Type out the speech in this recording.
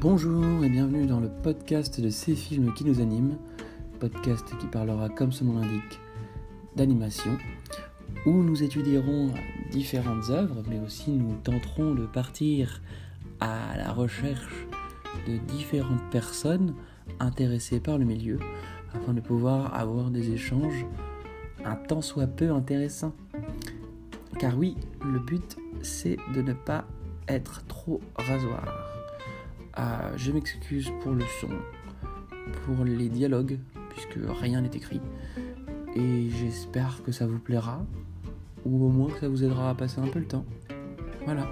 Bonjour et bienvenue dans le podcast de ces films qui nous animent, podcast qui parlera comme son nom l'indique d'animation, où nous étudierons différentes œuvres, mais aussi nous tenterons de partir à la recherche de différentes personnes intéressées par le milieu, afin de pouvoir avoir des échanges un tant soit peu intéressants. Car oui, le but c'est de ne pas être trop rasoir. Ah, je m'excuse pour le son, pour les dialogues, puisque rien n'est écrit. Et j'espère que ça vous plaira, ou au moins que ça vous aidera à passer un peu le temps. Voilà.